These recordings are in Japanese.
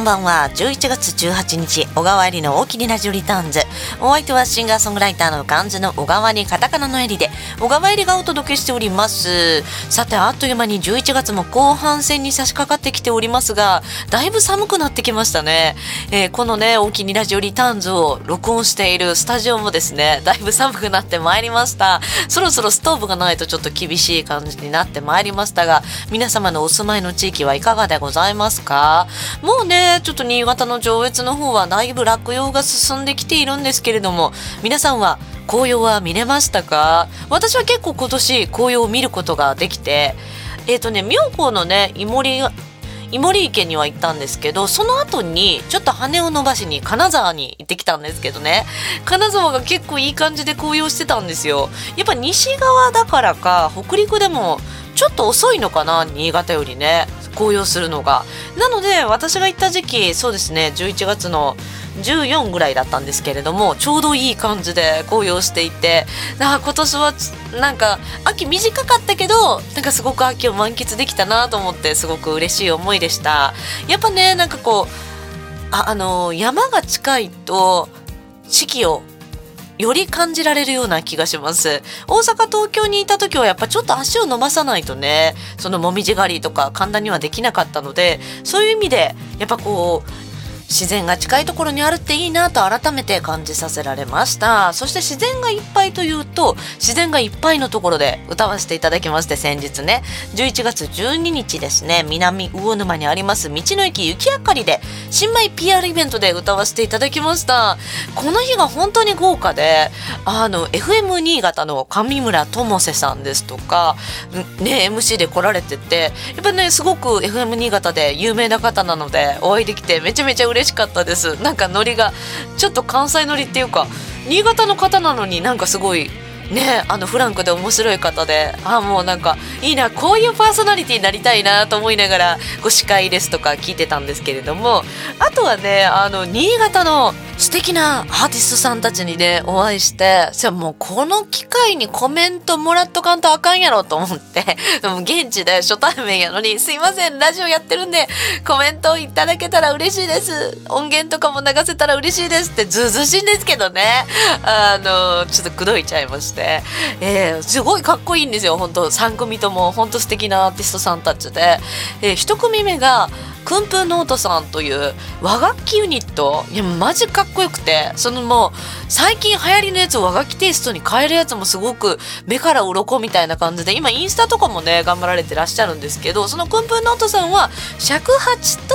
こんばんは。11月18日小川えりの大きにラジオリターンズ。お相手はシンガーソングライターの漢字の小川にカタカナのえりで小川えりがお届けしております。さてあっという間に11月も後半戦に差し掛かってきておりますがだいぶ寒くなってきましたね、えー、このね大きにラジオリターンズを録音しているスタジオもですねだいぶ寒くなってまいりました。そろそろストーブがないとちょっと厳しい感じになってまいりましたが皆様のお住まいの地域はいかがでございますか？もうねちょっと新潟の上越の方はだいぶ落葉が進んできているんですけれども皆さんは紅葉は見れましたか？私は結構今年紅葉を見ることができてえっ、ー、とね妙高のねイモリイモリ池には行ったんですけどその後にちょっと羽を伸ばしに金沢に行ってきたんですけどね。金沢が結構いい感じで紅葉してたんですよ。やっぱ西側だからか北陸でもちょっと遅いのかな新潟よりね。紅葉するのが。なので私が行った時期そうですね11月の14ぐらいだったんですけれどもちょうどいい感じで紅葉していてあ今年はなんか秋短かったけどなんかすごく秋を満喫できたなと思ってすごく嬉しい思いでした。やっぱねなんかこうああの山が近いと四季をより感じられるような気がします。大阪東京にいた時はやっぱちょっと足を伸ばさないとねそのもみじ狩りとか簡単にはできなかったのでそういう意味でやっぱこう自然が近いところにあるっていいなと改めて感じさせられました。そして自然がいっぱいというと自然がいっぱいのところで歌わせていただきまして先日ね。11月12日ですね。南魚沼にあります道の駅雪あかりで新米 PR イベントで歌わせていただきました。この日が本当に豪華であの FM 新潟の上村智瀬さんですとかね MC で来られててやっぱねすごく FM 新潟で有名な方なのでお会いできてめちゃめちゃ嬉嬉しかったです。なんかノリがちょっと関西ノリっていうか新潟の方なのになんかすごいねあのフランクで面白い方でああもうなんかいいなこういうパーソナリティになりたいなと思いながらご司会ですとか聞いてたんですけれどもあとはねあの新潟の素敵なアーティストさんたちにねお会いしてじゃもうこの機会にコメントもらっとかんとあかんやろと思ってでも現地で初対面やのに「すいませんラジオやってるんでコメントいただけたら嬉しいです音源とかも流せたら嬉しいです」ってずうずしいんですけどねあのちょっと口説いちゃいまして。て、えー、すごいかっこいいんですよ本当。3組とも本当素敵なアーティストさんたちで、えー、1組目がクンプーノートさんという和楽器ユニット。いやマジかっこよくて。そのもう最近流行りのやつを和楽器テイストに変えるやつもすごく目から鱗みたいな感じで今インスタとかもね頑張られてらっしゃるんですけどそのクンプーノートさんは尺八と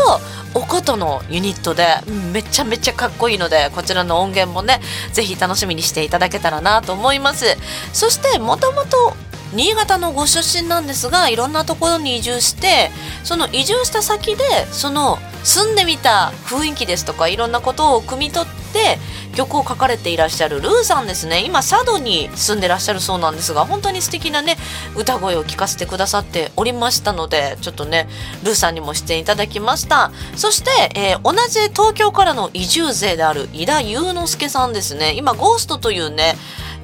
おことのユニットでめちゃめちゃかっこいいのでこちらの音源もね是非楽しみにしていただけたらなと思います。そしてもともと新潟のご出身なんですがいろんなところに移住してその移住した先でその住んでみた雰囲気ですとかいろんなことを汲み取って曲を書かれていらっしゃるルーさんですね。今佐渡に住んでらっしゃるそうなんですが本当に素敵なね歌声を聞かせてくださっておりましたのでちょっとねルーさんにも出演いただきました。そして、えー、同じ東京からの移住勢である井田祐之介さんですね。今ゴーストというね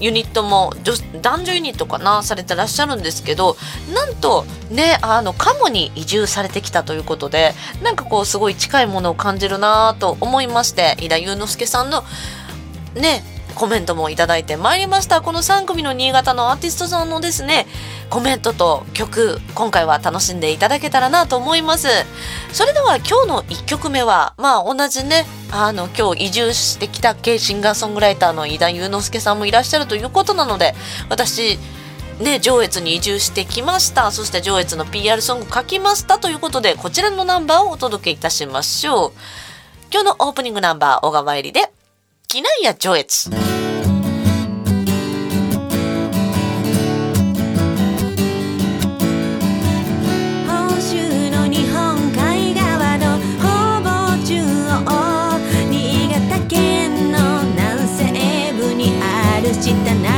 ユニットも男女ユニットかなされてらっしゃるんですけどなんとねあのカモに移住されてきたということでなんかこうすごい近いものを感じるなと思いまして井田祐之介さんのねコメントもいただいてまいりました。この3組の新潟のアーティストさんのですねコメントと曲今回は楽しんでいただけたらなと思います。それでは今日の1曲目はまあ同じねあの今日移住してきた系シンガーソングライターの井田祐之介さんもいらっしゃるということなので私ね、上越に移住してきました。そして上越の PR ソング書きましたということでこちらのナンバーをお届けいたしましょう。今日のオープニングナンバー小川入りで機内や上越。し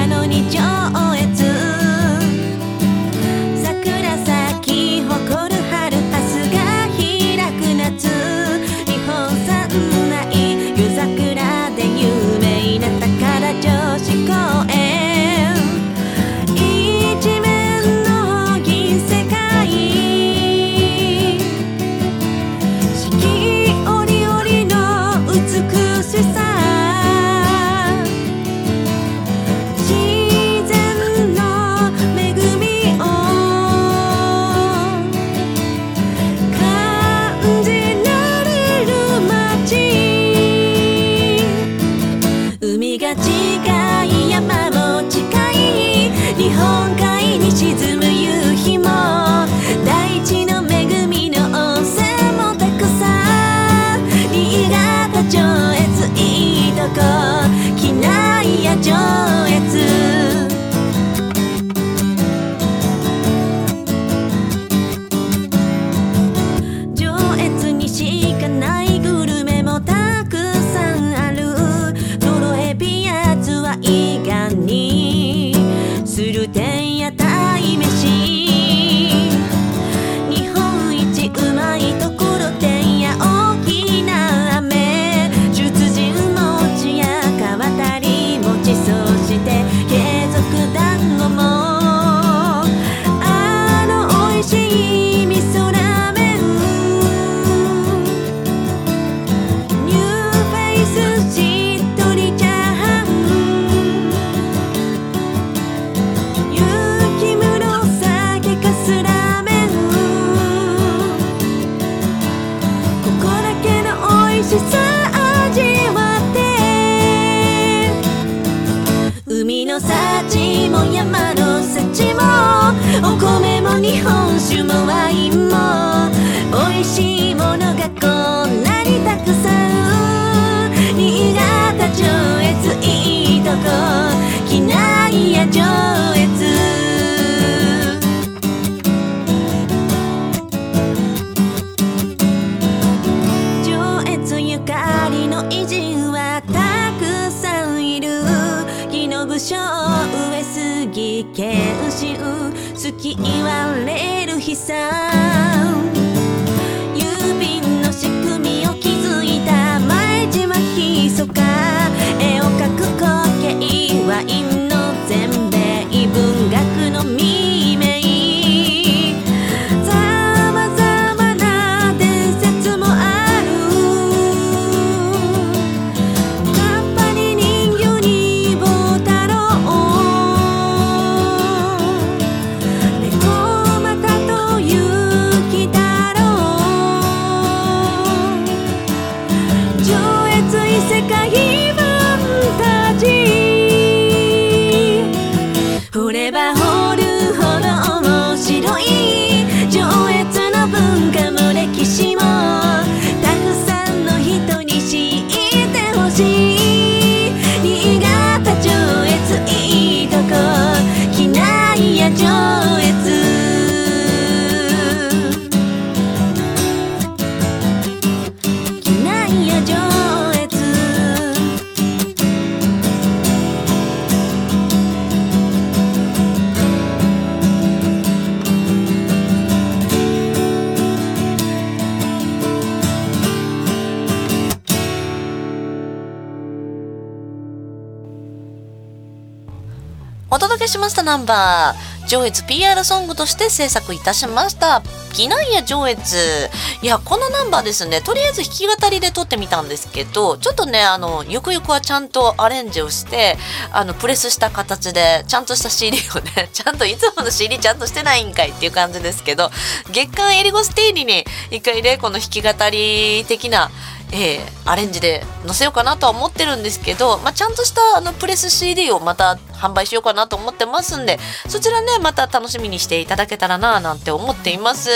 バー上越 PR ソングとして制作いたしました。機内や上越。いやこのナンバーですね。とりあえず弾き語りで撮ってみたんですけどちょっとねあのゆくゆくはちゃんとアレンジをしてあのプレスした形でちゃんとした CD をね ちゃんといつもの CD ちゃんとしてないんかいっていう感じですけど月刊エリゴスティーニに一回ねこの弾き語り的なえーアレンジで載せようかなとは思ってるんですけど、まあ、ちゃんとしたあのプレス CD をまた販売しようかなと思ってますんでそちらねまた楽しみにしていただけたらななんて思っています。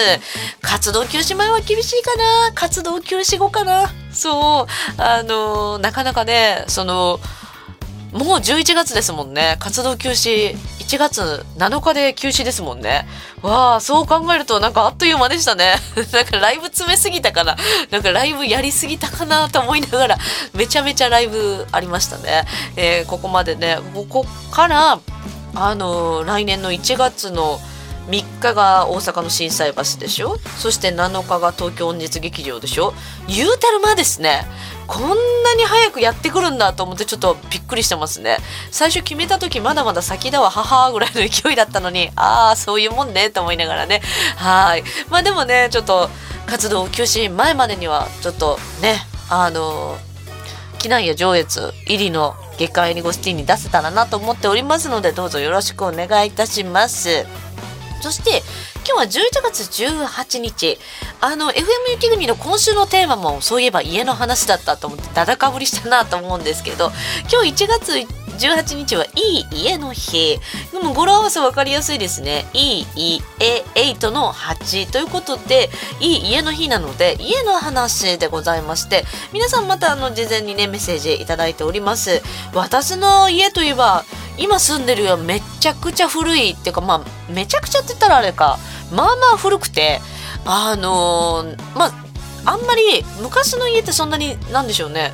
活動休止前は厳しいかな？活動休止後かな？そう。あのーなかなかねそのもう11月ですもんね。活動休止1月7日で休止ですもんね。わあそう考えるとなんかあっという間でしたね。なんかライブ詰めすぎたかな。なんかライブやりすぎたかなと思いながらめちゃめちゃライブありましたね、えーここまでね。ここからあのー来年の1月の3日が大阪の心斎橋でしょ？そして7日が東京音日劇場でしょ？言うてる間ですね。こんなに早くやってくるんだと思ってちょっとびっくりしてますね。最初決めた時まだまだ先だわ母ぐらいの勢いだったのにああそういうもんねと思いながらね。はい。まあでもねちょっと活動休止前までにはちょっとねあの機内や上越入りの月間エリゴスティンに出せたらなと思っておりますのでどうぞよろしくお願いいたします。そして今日は11月18日。あの FM 雪国の今週のテーマもそういえば家の話だったと思ってだだかぶりしたなと思うんですけど今日1月18日はいい家の日。でも語呂合わせ分かりやすいですね。いい家8の8ということでいい家の日なので家の話でございまして皆さんまたあの事前にねメッセージいいております。私の家といえば今住んでる家はめちゃくちゃ古いっていうかまあめちゃくちゃって言ったらあれか。まあまあ古くてあのーまああんまり昔の家ってそんなになんでしょうね。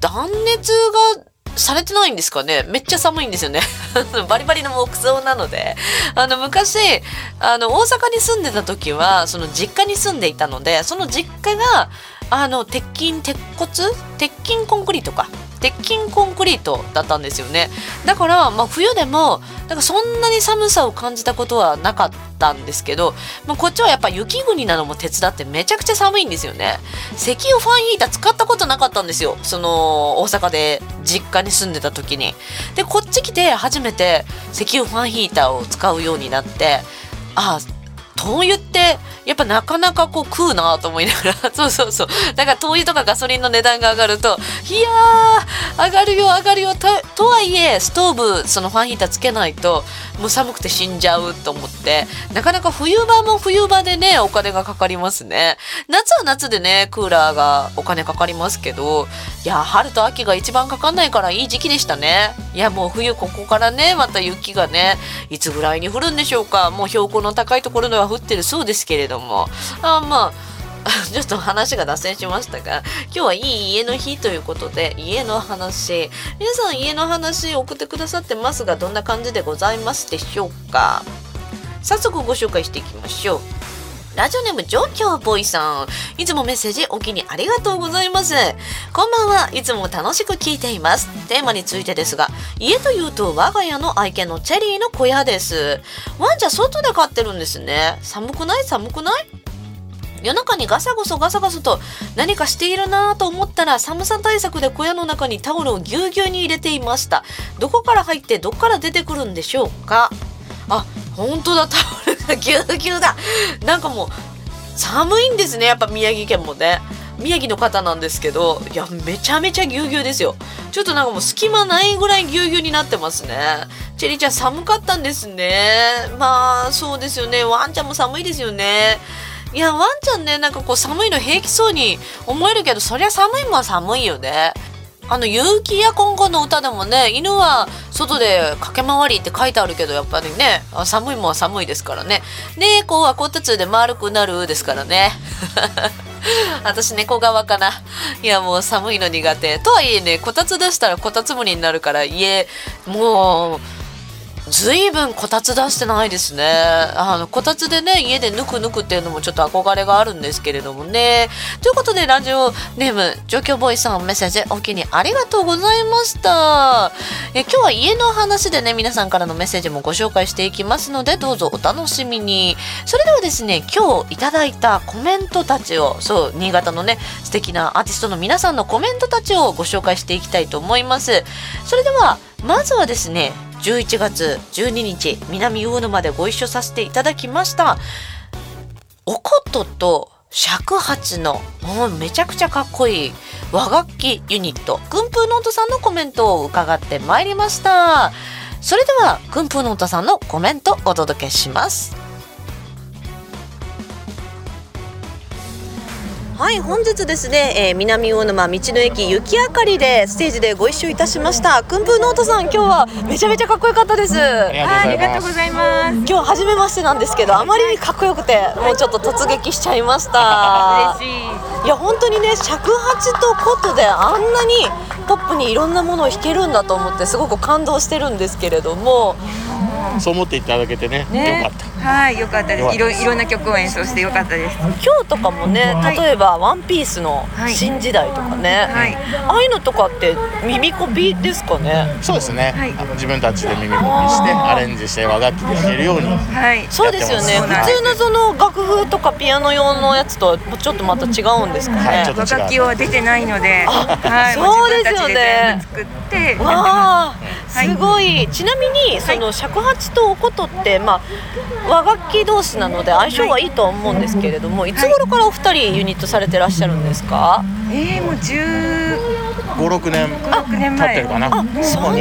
断熱がされてないんですかね。めっちゃ寒いんですよね。バリバリの木造なので。あの昔あの大阪に住んでた時はその実家に住んでいたのでその実家があの鉄筋鉄骨？鉄筋コンクリートか。鉄筋コンクリートだったんですよね。だから、まあ、冬でもなんかそんなに寒さを感じたことはなかったんですけど、まあ、こっちはやっぱ雪国なのも手伝ってめちゃくちゃ寒いんですよね。石油ファンヒーター使ったことなかったんですよ。その大阪で実家に住んでた時に。でこっち来て初めて石油ファンヒーターを使うようになってあ灯油ってやっぱなかなかこう食うなと思いながら。そうそうそう。だから灯油とかガソリンの値段が上がるといやー上がるよ上がるよ。ととはいえストーブそのファンヒーターつけないともう寒くて死んじゃうと思ってなかなか冬場も冬場でねお金がかかりますね。夏は夏でねクーラーがお金かかりますけどいや春と秋が一番かかんないからいい時期でしたね。いやもう冬ここからねまた雪がねいつぐらいに降るんでしょうか。もう標高の高いところでは降ってるそうですけれども。あまあ ちょっと話が脱線しましたが今日はいい家の日ということで家の話。皆さん家の話送ってくださってますがどんな感じでございますでしょうか？早速ご紹介していきましょう。ラジオネーム上京ボーイさん。いつもメッセージお気にありがとうございます。こんばんは。いつも楽しく聞いています。テーマについてですが家というと我が家の愛犬のチェリーの小屋です。ワンちゃん外で飼ってるんですね。寒くない？寒くない？夜中にガサゴソガサガソと何かしているなぁと思ったら寒さ対策で小屋の中にタオルをぎゅうぎゅうに入れていました。どこから入ってどこから出てくるんでしょうか？あ本当だタオルがぎゅうぎゅうだ。なんかもう寒いんですねやっぱ宮城県もね。宮城の方なんですけどいやめちゃめちゃぎゅうぎゅうですよ。ちょっとなんかもう隙間ないぐらいぎゅうぎゅうになってますね。チェリーちゃん寒かったんですね。まあそうですよね。ワンちゃんも寒いですよね。いやワンちゃんねなんかこう寒いの平気そうに思えるけどそりゃ寒いもん寒いよね。あの結城や今後の歌でもね犬は外で駆け回りって書いてあるけどやっぱりね寒いもんは寒いですからね。猫はこたつで丸くなるですからね。私猫側かな。いやもう寒いの苦手。とはいえねこたつ出したらこたつむりになるから家もうずいぶんこたつ出してないですね。あのこたつでね家でぬくぬくっていうのもちょっと憧れがあるんですけれどもね。ということでラジオネーム状況ボーイさんメッセージお気にありがとうございました。え今日は家の話でね皆さんからのメッセージもご紹介していきますのでどうぞお楽しみに。それではですね今日いただいたコメントたちをそう新潟のね素敵なアーティストの皆さんのコメントたちをご紹介していきたいと思います。それではまずはですね11月12日南魚沼でご一緒させていただきました。お琴と尺八のもうめちゃくちゃかっこいい和楽器ユニット薫風之音さんのコメントを伺ってまいりました。それでは薫風之音さんのコメントお届けします。はい本日ですね、えー、南魚沼道の駅雪あかりでステージでご一緒いたしました薫風之音さん今日はめちゃめちゃかっこよかったですありがとうございます。今日初めましてなんですけどあまりにかっこよくてもうちょっと突撃しちゃいました嬉しい。いや本当にね尺八と琴であんなにポップにいろんなものを弾けるんだと思ってすごく感動してるんですけれどもそう思っていただけてねねよかった。はい、よかったです。いろいろんな曲を演奏してよかったです。今日とかもねはい例えば「ワンピースのはい。新時代とかね、はい。ああいうのとかって耳コピですかね？そうですね、はい。あの自分たちで耳コピしてアレンジして和楽器で弾けるようにはい。そうですよね。普通のその楽譜とかピアノ用のやつとはちょっとまた違うんですかね、はいちょっと和楽器は出てないので、あはい、そうですよね。も自分たちで全部作ってやってます。すごい。ちなみにその尺八とお琴ってまあ和楽器同士なので相性はいいとは思うんですけれども、いつ頃からお二人ユニットされてらっしゃるんですか？えー、もう十56年六年経ってる前。かななに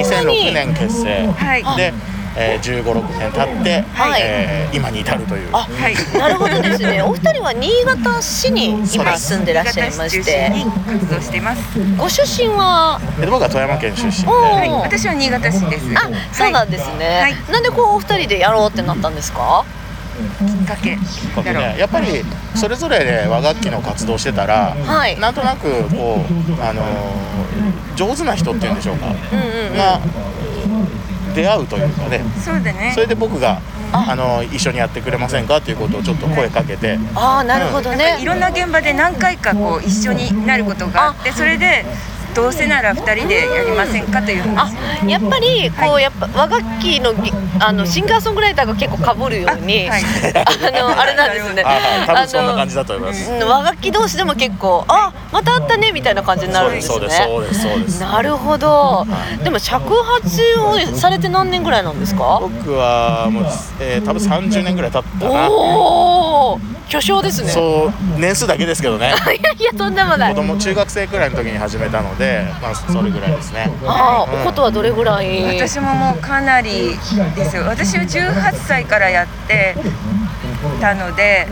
2006年結成はい。で、えー、15、6年経って、はいえー今に至るというあはい。なるほどですね。お二人は新潟市に今住んでらっしゃいまして、新潟市中心に活動しています。ご出身は？で僕は富山県出身ではい。私は新潟市です。あ、そうなんですね。はいなんでこうお二人でやろうってなったんですか？っかけ僕だろうねやっぱりそれぞれで和楽器の活動してたら、はいなんとなくこう、あのー上手な人っていうんでしょうか、うんうんうんが出会うというかね。そうだね。それで僕があの一緒にやってくれませんかっていうことをちょっと声かけて、ああなるほどね、いろんな現場で何回かこう一緒になることがあってそれでどうせなら2人でやりませんかというあ話やっぱりこう、やっぱ和楽器のぎあのシンガーソングライターが結構かぶるようにあ,、あはい。のあれなんですね。あそんな感じだと思います。うん和楽器同士でも結構あまた会ったねみたいな感じになるんですね。そうですそうですそうです。なるほど。でも尺八をされて何年ぐらいなんですか？僕はもう、えー多分30年ぐらい経ったな。おお巨匠ですね。そう年数だけですけどね。いやいやとんでもない。子供中学生くらいの時に始めたので、まあそれぐらいですね。ああ、うん。おことはどれぐらい？私ももうかなりですよ。私は18歳からやってたので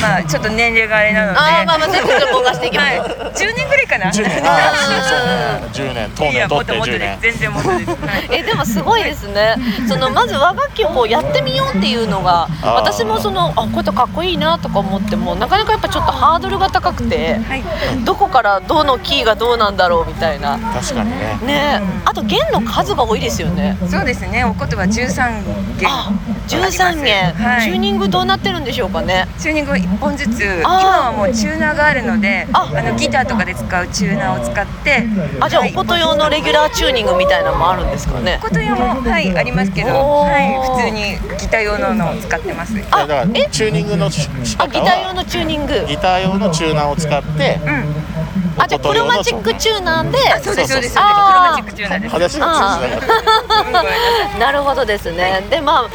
まあちょっと年齢があれなのでああまあまあちょっとぼかしていきます。はい、10年ぐらいかな。10年、ああーーそうね10年、当年取ってもっともっと10年。全然もっと。です、はいえでもすごいですね。そのまず和楽器をこうやってみようっていうのが私もそのあこうやってかっこいいなとか思ってもなかなかやっぱちょっとハードルが高くてはい。どこからどのキーがどうなんだろうみたいな。確かにね。ね。あと弦の数が多いですよね。そうですね。おことは13弦。あ13弦、はい、チューニングどうなってるんでしょうかね。チューニングを1本ずつ。今はもうチューナーがあるのであ。あのギターとかで使うチューナーを使って。あじゃあはい。おこと用のレギュラーチューニングみたいなのもあるんですかね。おこと用もはいありますけど、はい、普通にギター用ののを使ってます。あだからえ？チューニングのあギター用のチューニング。ギター用のチューナーを使って、うん、あじゃあクロマチックチューナーでそうですそうです。クロマチックチューナーです。話が通じなるほどですね。でまあ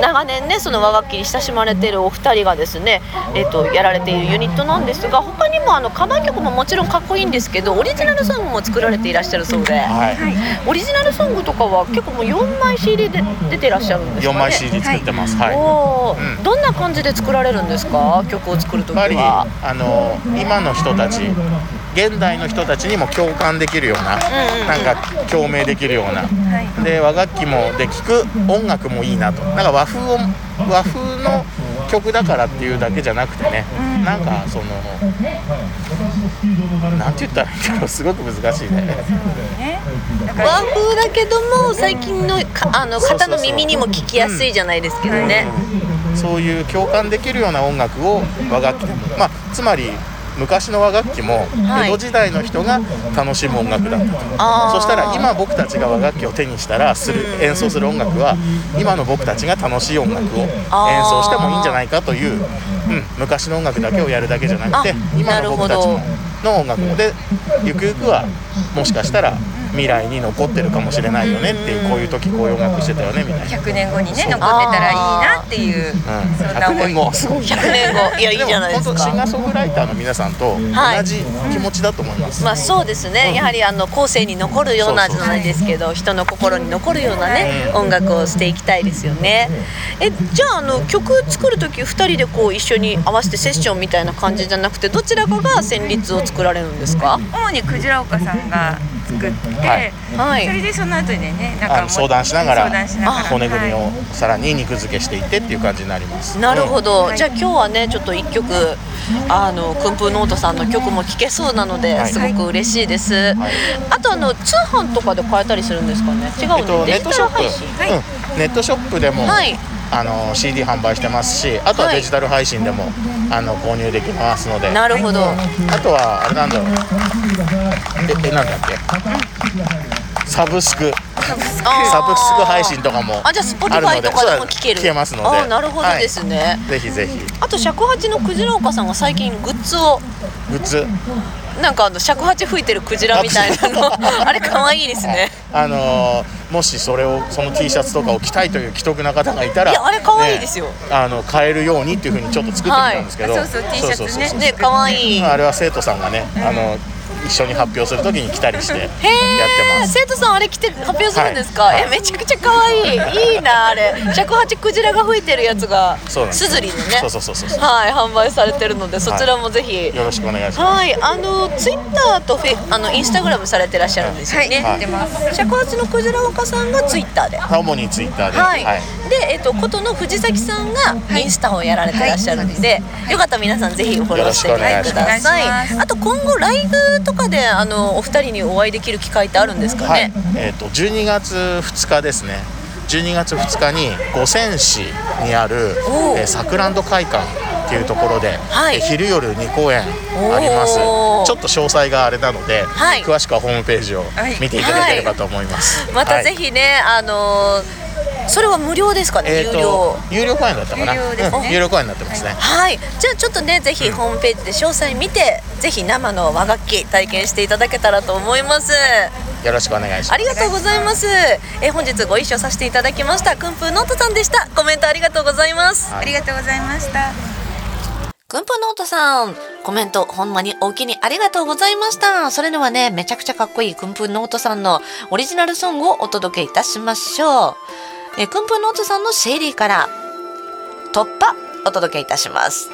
長年ねその和楽器に親しまれているお二人がですね、えっとやられているユニットなんですが他にもあのカバー曲ももちろんかっこいいんですけどオリジナルソングも作られていらっしゃるそうで、はい。オリジナルソングとかは結構もう4枚 CD で出てらっしゃるんですか4ね。枚 CD 作ってます。はい。おーうんどんな感じで作られるんですか？曲を作るときは。あの今の人たち現代の人たちにも共感できるような、うんうんなんか共鳴できるような、はい。で和楽器もで聴く音楽もいいなと。なんか和風を和風の曲だからっていうだけじゃなくてね、なんかそのなんて言ったらいいんだろう。すごく難しいね。和風だけども最近のかあの方の耳にも聞きやすいじゃないですけどね。そういう共感できるような音楽を和楽器でも。まあつまり昔の和楽器もはい。江戸時代の人が楽しむ音楽だったと、あー。そしたら今僕たちが和楽器を手にしたらする演奏する音楽は今の僕たちが楽しい音楽を演奏してもいいんじゃないかという、うん、昔の音楽だけをやるだけじゃなくてあ今の僕たちの音楽も。でゆくゆくはもしかしたら未来に残ってるかもしれないよねっていうこういう時こういう音楽してたよねみたいな。100年後にね残ってたらいいなっていう、うん、100そんな思い。年後。すごい。100年後。いやいいじゃないですも本当シンガか。ーソングライターの皆さんとはい。同じ気持ちだと思います、まあそうですね、やはりあの後世に残るようなじゃないですけど人の心に残るようなね、音楽をしていきたいですよね。えじゃああの曲作る時2人でこう一緒に合わせてセッションみたいな感じじゃなくてどちらかが旋律を作られるんですか？主にクジラ岡さんが作って、はい。はい。それでその後でねなんか相談しながら相談しながら骨組みはい。をさらに肉付けしていってっていう感じになります。なるほど、はい。じゃあ今日はねちょっと1曲あのクンプーノートさんの曲も聴けそうなので、はい。すごく嬉しいです、はい。あとあの通販とかで買えたりするんですかね？違うね、ネットショップ、配信。はいうん、ネットショップでも、はいあの CD 販売してますしあとははい。デジタル配信でも、あの購入できますので。なるほど、あとはあれなんだろう。ええなんだっけ？サブスク。サブスク。配信とかもあじゃああるの Spotify でとかでも聴ける。聞けますので。あなるほどですね、はいぜひぜひ。あと尺八のクジラ岡さんが最近グッズをグッズなんかあの尺八吹いてるクジラみたいなの。あれ可愛いですね。あのーもしそれをその T シャツとかを着たいという既得な方がいたらいやあれ可愛いですよ。ねあの買えるようにっていうふうにちょっと作ってみたんですけど、はい。そうそう T シャツね。ね可愛い。まああれは生徒さんがね、あの一緒に発表するときに来たりしてやってへえます。生徒さんあれ来て発表するんですか、はい。えめちゃくちゃ可愛い。いいなあれ。尺八クジラが吹いてるやつがそうなんです。すずりでね。そうそうそうそうはい販売されてるのでそちらもぜひ、よろしくお願いします。はい、あのツイッターとフェあのインスタグラムされてらっしゃるんですよね。はい。出ます。尺八のクジラ若さんがツイッターで。主にツイッターで、はい、で、えっと、ことの藤崎さんがインスタをやられてらっしゃるんで、よかったら皆さんぜひフォローしてみてください。よろしくお願いします。あと今後ライブとかであのお二人にお会いできる機会ってあるんですかね、はい、えっ、と12月2日ですね。12月2日に五泉市にあるえーサクランド会館っていうところで、はい。えー昼夜2公演あります。ちょっと詳細があれなので、はい。詳しくはホームページをはい。見ていただければと思います。またはい。ぜひね、あのそれは無料ですかね、えー有料。と有料公演だったかな？有料ですね。うん有料公演になってますね。はい、じゃあちょっとねぜひホームページで詳細見てぜひ生の和楽器体験していただけたらと思います。よろしくお願いします。ありがとうございます。え本日ご一緒させていただきました。くんぷーノートさんでした。コメントありがとうございます。はい。ありがとうございました。くんぷーノートさん。コメントほんまにおおきにありがとうございました。それではねめちゃくちゃかっこいいくんぷーノートさんのオリジナルソングをお届けいたしましょうえ薫風之音さんのシェリーから突破お届けいたします。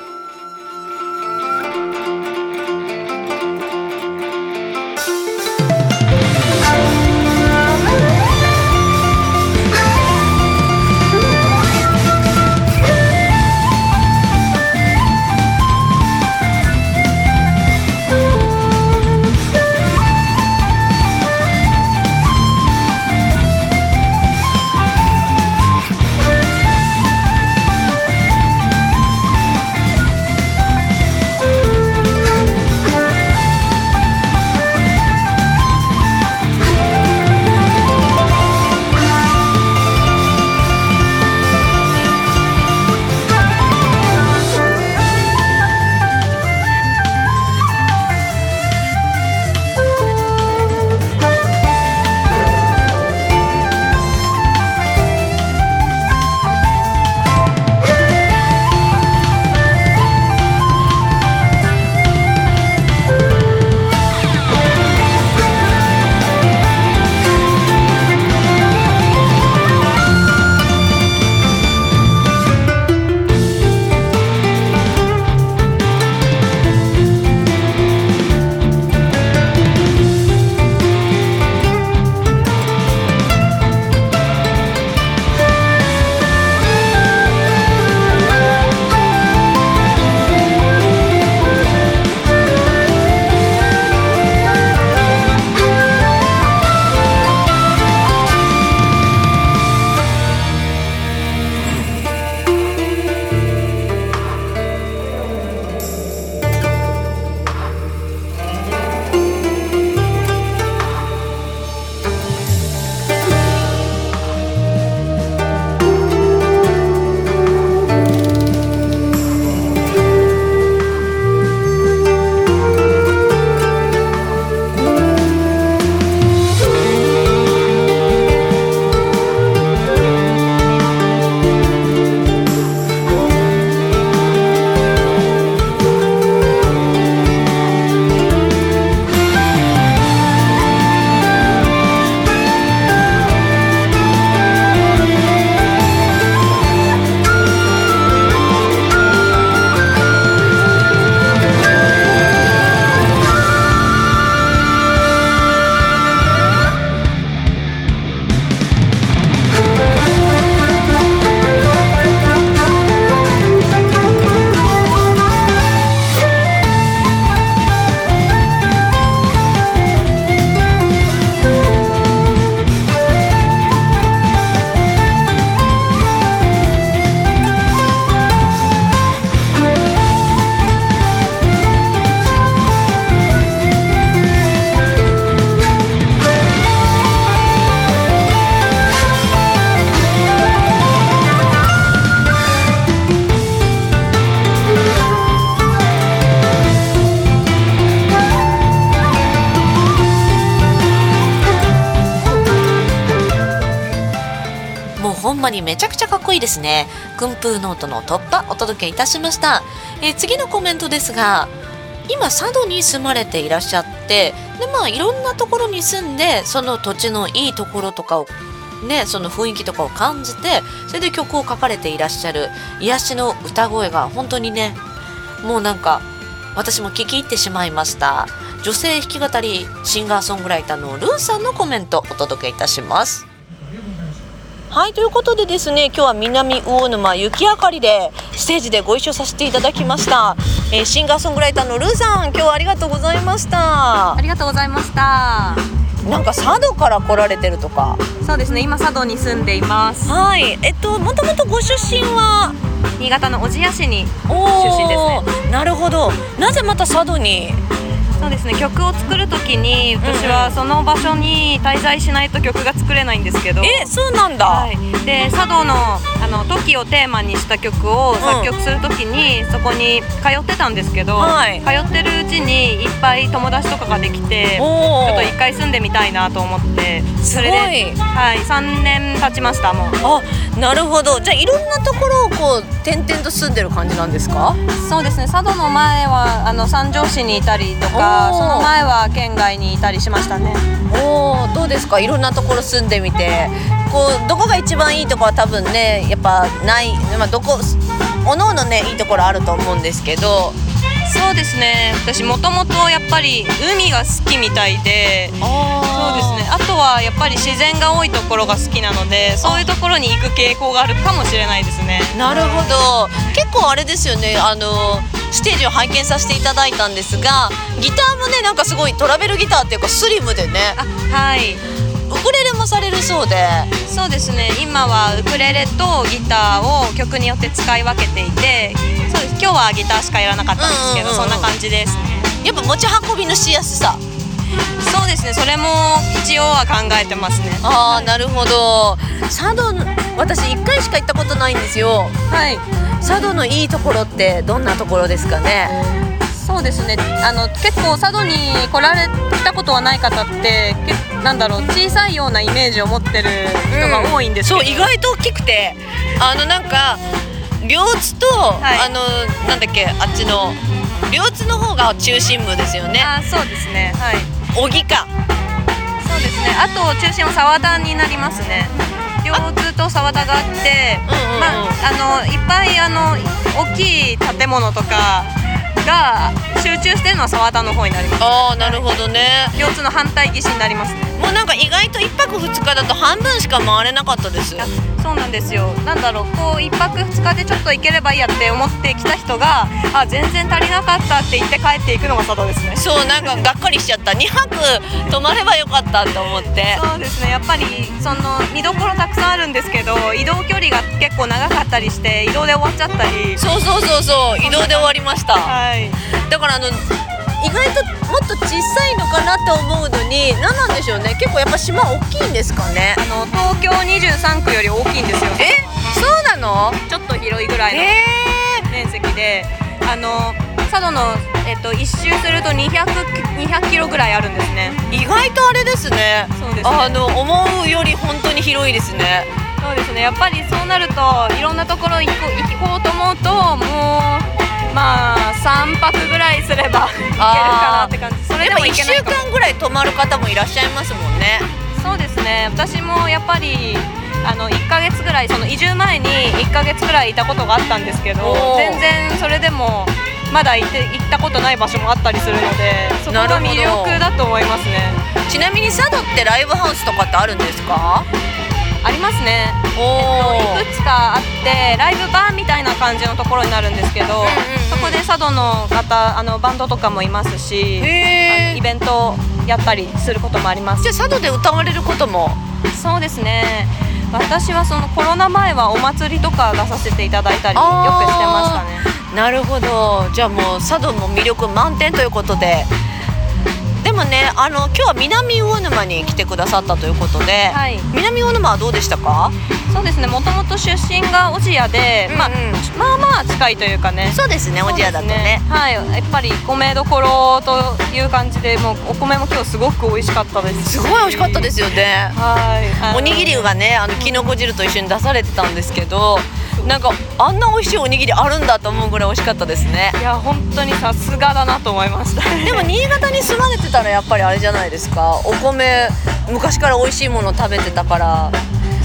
ね。くんぷーノートの突破お届けいたしました。えー次のコメントですが、今佐渡に住まれていらっしゃってでまあいろんなところに住んでその土地のいいところとかをね、その雰囲気とかを感じてそれで曲を書かれていらっしゃる癒しの歌声が本当にねもうなんか私も聞き入ってしまいました女性弾き語りシンガーソングライターのルーさんのコメントお届けいたしますはいということでですね今日は南魚沼雪明かりでステージでご一緒させていただきました、えーシンガーソングライターのルーさん今日はありがとうございました。ありがとうございました。なんか佐渡から来られてるとか。そうですね、今佐渡に住んでいます。はいえっともともとご出身は？新潟の小千谷市にお出身ですね。なるほど。なぜまた佐渡に？そうですね曲を作るときに私はその場所に滞在しないと曲が作れないんですけど。えそうなんだ、はい、で佐渡のあの時をテーマにした曲を作曲するときに、そこに通ってたんですけど、はい。通ってるうちにいっぱい友達とかができてちょっと一回住んでみたいなと思ってそれで、すごい。はい、3年経ちましたもう。あなるほど。じゃあいろんなところをこう転々と住んでる感じなんですか？そうですね佐渡の前はあの三条市にいたりとかその前は県外にいたりしましたね。おおどうですか？いろんなところ住んでみて。こうどこが一番いいとこは多分ねやっぱない、まあ、どこおのおのねいいところあると思うんですけど。そうですね。私もともとやっぱり海が好きみたいで。そうですね。あとはやっぱり自然が多いところが好きなのでそういうところに行く傾向があるかもしれないですね。なるほど。結構あれですよね。あのステージを拝見させていただいたんですがギターもねなんかすごいトラベルギターっていうかスリムでねあはい。ウクレレもされるそうで。そうですね。今はウクレレとギターを曲によって使い分けていてそうです。今日はギターしかやらなかったんですけど、そんな感じですやっぱ持ち運びのしやすさ。そうですね。それも一応は考えてますね。ああなるほど。佐渡の私1回しか行ったことないんですよ。はい。佐渡のいいところってどんなところですかね？そうですね。あの結構佐渡に来られ来たことはない方ってけなんだろう小さいようなイメージを持ってる人が多いんですけど、そう意外と大きくてあのなんか両津と、い。あのなんだっけあっちの両津の方が中心部ですよね。あそうですね。はい。小木か。そうですね。あと中心は沢田になりますね両津と沢田があってうんうんうん。まああのいっぱいあの大きい建物とかが集中してるのは沢田の方になります。ああなるほどね。両津の反対岸になりますねもうなんか意外と1泊2日だと半分しか回れなかったです。あそうなんですよ。なんだろうこう一泊二日でちょっと行ければいいやって思ってきた人があ全然足りなかったって言って帰っていくのが佐渡ですね。そうなんかがっかりしちゃった。2泊泊まればよかったと思って。そうですね。やっぱりその見どころたくさんあるんですけど移動距離が結構長かったりして移動で終わっちゃったり。そうそうそうそう。移動で終わりました。はい。だからあの意外ともっと小さいのかなって思うのに何なんでしょうね。結構やっぱ島大きいんですかね。あの東京23区より大きいんですよ。え？そうなの？ちょっと広いぐらいのえ面積で。あの佐渡の、えっと、一周すると200 200キロぐらいあるんですね。ー、意外とあれですね。そうですね。あの思うより本当に広いですね。そうですね。やっぱりそうなるといろんなところ行こう行こうと思うともうまあ3泊ぐらいすれば行けるかなって感じ。それでも1でも行けない週間ぐらい泊まる方もいらっしゃいますもんね。そうですね。私もやっぱりあの1ヶ月ぐらいその移住前に1ヶ月ぐらいいたことがあったんですけど全然それでもまだ行って行ったことない場所もあったりするのでそこが魅力だと思いますね。ちなみに佐渡ってライブハウスとかってあるんですか？ありますね。おいくつかあってライブバーみたいな感じのところになるんですけど、んうんそこで佐渡の方あのバンドとかもいますしイベントやったりすることもあります。じゃあ佐渡で歌われることも？そうですね。私はそのコロナ前はお祭りとか出させていただいたりよくしてましたね。なるほど。じゃあもう佐渡も魅力満点ということででもねあの今日は南魚沼に来てくださったということで、はい。南魚沼はどうでしたか？そうですねもともと出身が小千谷で、まあうんうん。まあまあ近いというかね。そうですねおじやだとそうですね。はい。やっぱり米どころという感じでもうお米も今日すごく美味しかったです。すごい美味しかったですよね。はい。おにぎりがねあのきのこ汁と一緒に出されてたんですけどなんかあんな美味しいおにぎりあるんだと思うぐらい美味しかったですね。いや本当にさすがだなと思いました。でも新潟に住まれてたらやっぱりあれじゃないですか。お米昔から美味しいもの食べてたから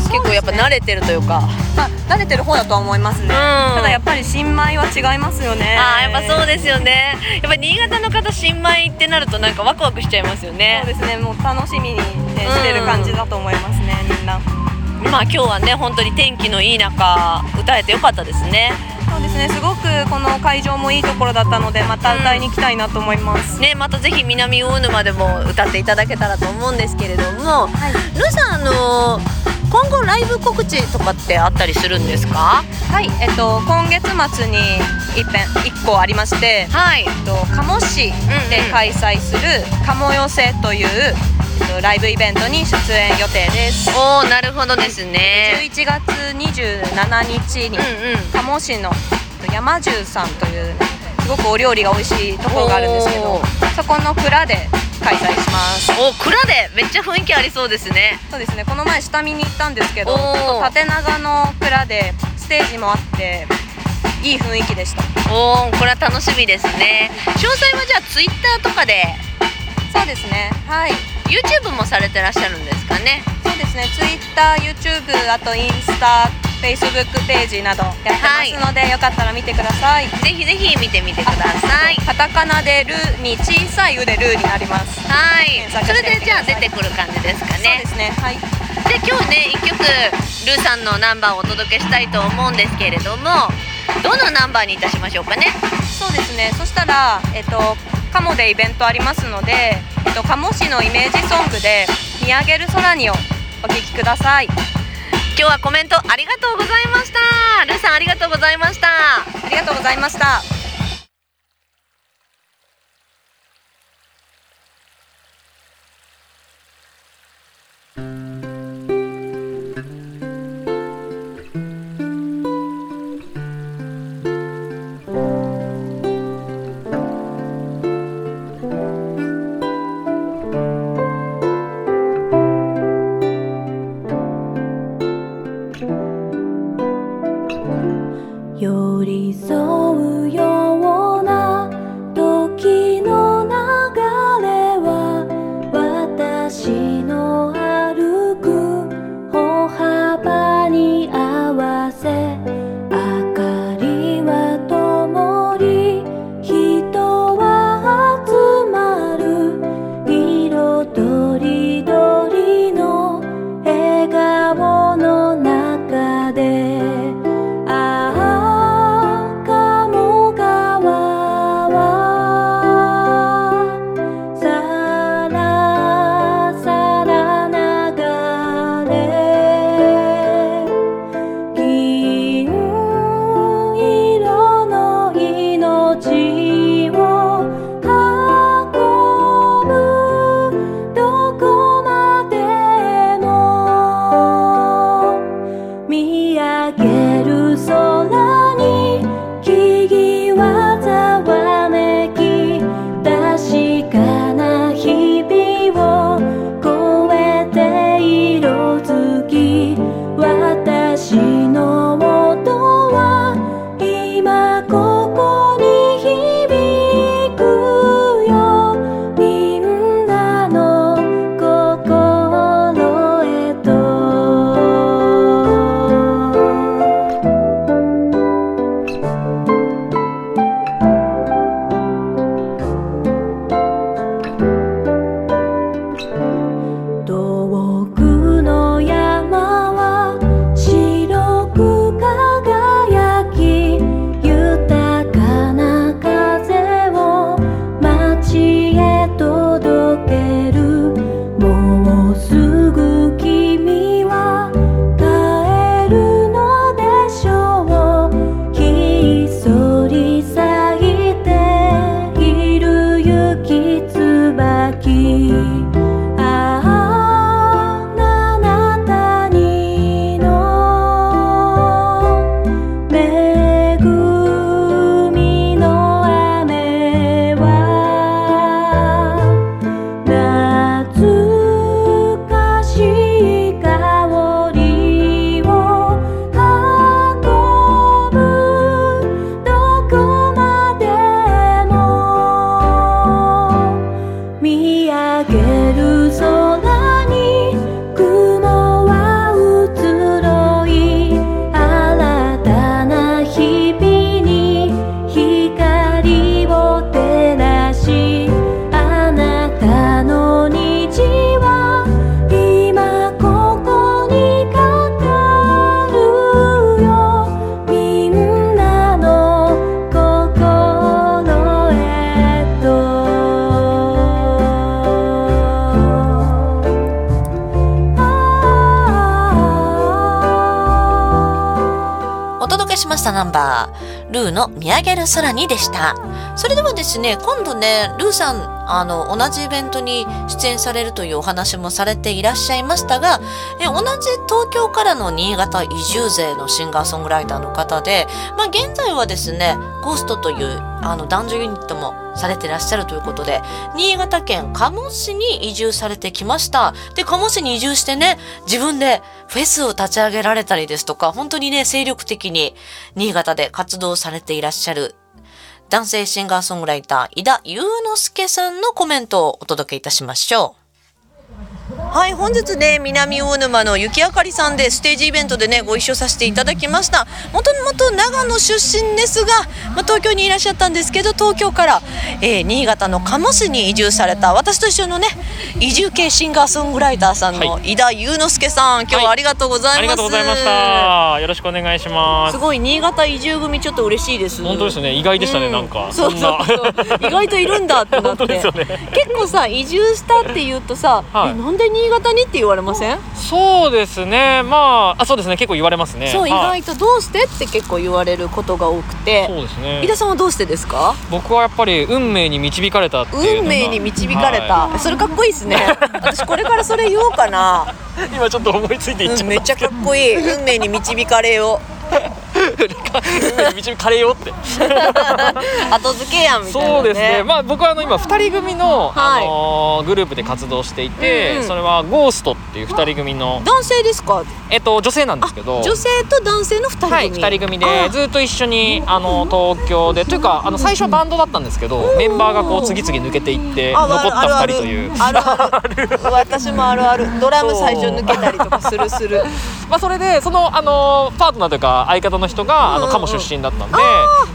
結構やっぱ慣れてるというか。まあ慣れてる方だとは思いますね、ただやっぱり新米は違いますよね。あーやっぱそうですよね。やっぱ新潟の方新米ってなるとなんかワクワクしちゃいますよね。そうですね。もう楽しみに、ねしてる感じだと思いますねみんなまあ今日はね本当に天気のいい中歌えてよかったですね。そうですね。すごくこの会場もいいところだったのでまた歌いに行きたいなと思います、ねまたぜひ南魚沼でも歌っていただけたらと思うんですけれども、ルーさんあの今後ライブ告知とかってあったりするんですか？はいえっと今月末に一遍一個ありましてはい。えっと鴨市で開催する鴨寄せという、と、ライブイベントに出演予定です。おーなるほどですね。11月27日にうんうん。鴨市のえっと山重さんというねすごくお料理が美味しいところがあるんですけどそこの蔵で開催します。お蔵でめっちゃ雰囲気ありそうですね。そうですね。この前下見に行ったんですけど縦長の蔵でステージもあっていい雰囲気でした。おーこれは楽しみですね。詳細はじゃあツイッターとかで。そうですね。はい YouTube もされてらっしゃるんですかね？そうですね。TwitterYouTube あとインスタ Facebook ページなどやってますので、よかったら見てください。ぜひぜひ見てみてください。カタカナで「ル」に小さい「う」で「ル」になります。はい。それでじゃあ出てくる感じですかそうねですね。はい。で今日ね一曲ルーさんのナンバーをお届けしたいと思うんですけれどもどのナンバーにいたしましょうかね？そうですね。そしたらえっと鴨でイベントありますので、えっと、鴨市のイメージソングで「見上げる空に」をお聴きください。今日はコメントありがとうございました。ルーさんありがとうございました。ありがとうございましたの見上げる空にでした。それではですね今度ねルーさんあの同じイベントに出演されるというお話もされていらっしゃいましたがえ同じ東京からの新潟移住勢のシンガーソングライターの方で、まあ、現在はですねゴーストというあの男女ユニットもされてらっしゃるということで新潟県鴨市に移住されてきました。で鴨市に移住してね自分でフェスを立ち上げられたりですとか本当にね精力的に新潟で活動されていらっしゃる男性シンガーソングライター井田祐之介さんのコメントをお届けいたしましょう。はい、本日ね、南大沼の雪あかりさんでステージイベントでね、ご一緒させていただきました。もともと長野出身ですが、まあ、東京にいらっしゃったんですけど、東京から、えー新潟の鴨市に移住された、私と一緒のね、移住系シンガーソングライターさんのは井田祐之介さん、今日はありがとうございます。ありがとうございました。よろしくお願いしますす。ごい、新潟移住組ちょっと嬉しいです。本当ですね。意外でしたね、うなんか。そうそうそう意外といるんだってなってね。結構さ移住したって言うとさ、はいえなんで新潟にって言われません、そうですね。まあ、あ、そうですね。結構言われますね。そう意はい。外とどうして？って結構言われることが多くて。そうですね。井。田さんはどうしてですか？僕はやっぱり運命に導かれたっていう。運命に導かれた、はそれかっこいいですね。私これからそれ言おうかな、い今ちょっと思いついて言っちゃうん、めっちゃかっこいい。運命に導かれよった。運命に導かれよって。後付けやんみたいな、ね、そうですね。まあ、僕はあの今二人組の、はいあのーグループで活動していて、うんうんそれはゴーストっていう二人組の、男性ですかえっと女性なんですけど。女性と男性の二人組、はい、2人組でずっと一緒にあの東京でというかあの最初はバンドだったんですけどメンバーがこう次々抜けていって残った2人というあるある私もあるあるドラム最初抜けたりとかするするまあそれでそのあのパートナーというか相方の人があの鴨出身だったんで